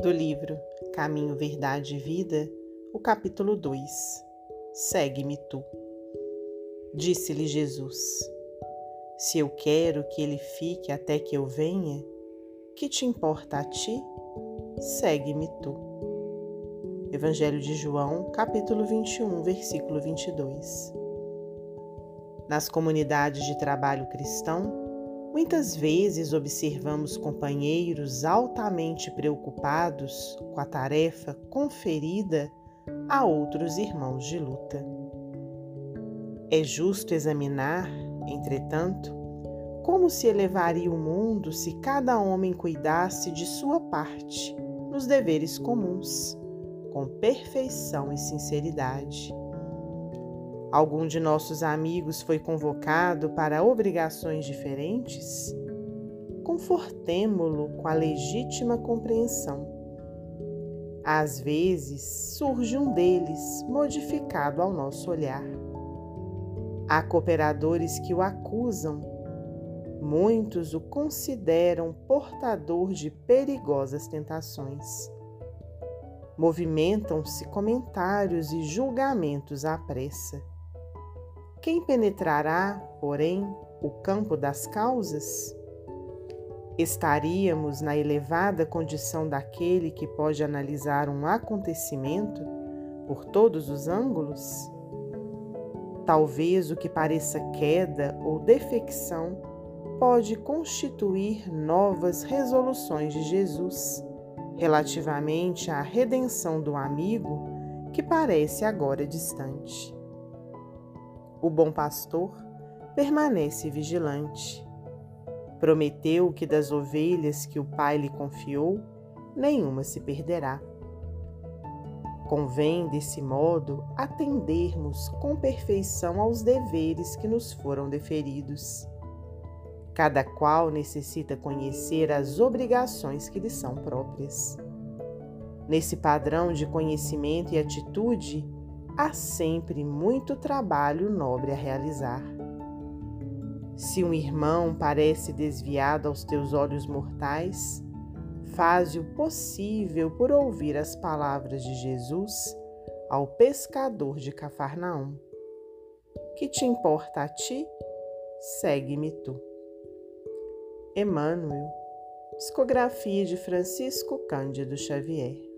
do livro Caminho, Verdade e Vida, o capítulo 2 Segue-me tu. Disse-lhe Jesus: Se eu quero que ele fique até que eu venha, que te importa a ti? Segue-me tu. Evangelho de João, capítulo 21, versículo 22. Nas comunidades de trabalho cristão, Muitas vezes observamos companheiros altamente preocupados com a tarefa conferida a outros irmãos de luta. É justo examinar, entretanto, como se elevaria o mundo se cada homem cuidasse de sua parte nos deveres comuns, com perfeição e sinceridade. Algum de nossos amigos foi convocado para obrigações diferentes? Confortemo-lo com a legítima compreensão. Às vezes surge um deles modificado ao nosso olhar. Há cooperadores que o acusam, muitos o consideram portador de perigosas tentações. Movimentam-se comentários e julgamentos à pressa. Quem penetrará, porém, o campo das causas? Estaríamos na elevada condição daquele que pode analisar um acontecimento por todos os ângulos? Talvez o que pareça queda ou defecção pode constituir novas resoluções de Jesus relativamente à redenção do amigo que parece agora distante. O bom pastor permanece vigilante. Prometeu que das ovelhas que o Pai lhe confiou, nenhuma se perderá. Convém, desse modo, atendermos com perfeição aos deveres que nos foram deferidos. Cada qual necessita conhecer as obrigações que lhe são próprias. Nesse padrão de conhecimento e atitude, há sempre muito trabalho nobre a realizar. Se um irmão parece desviado aos teus olhos mortais, faze o possível por ouvir as palavras de Jesus ao pescador de Cafarnaum. Que te importa a ti? Segue-me tu. Emmanuel, psicografia de Francisco Cândido Xavier.